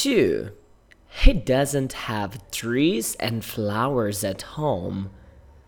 2. He doesn't have trees and flowers at home.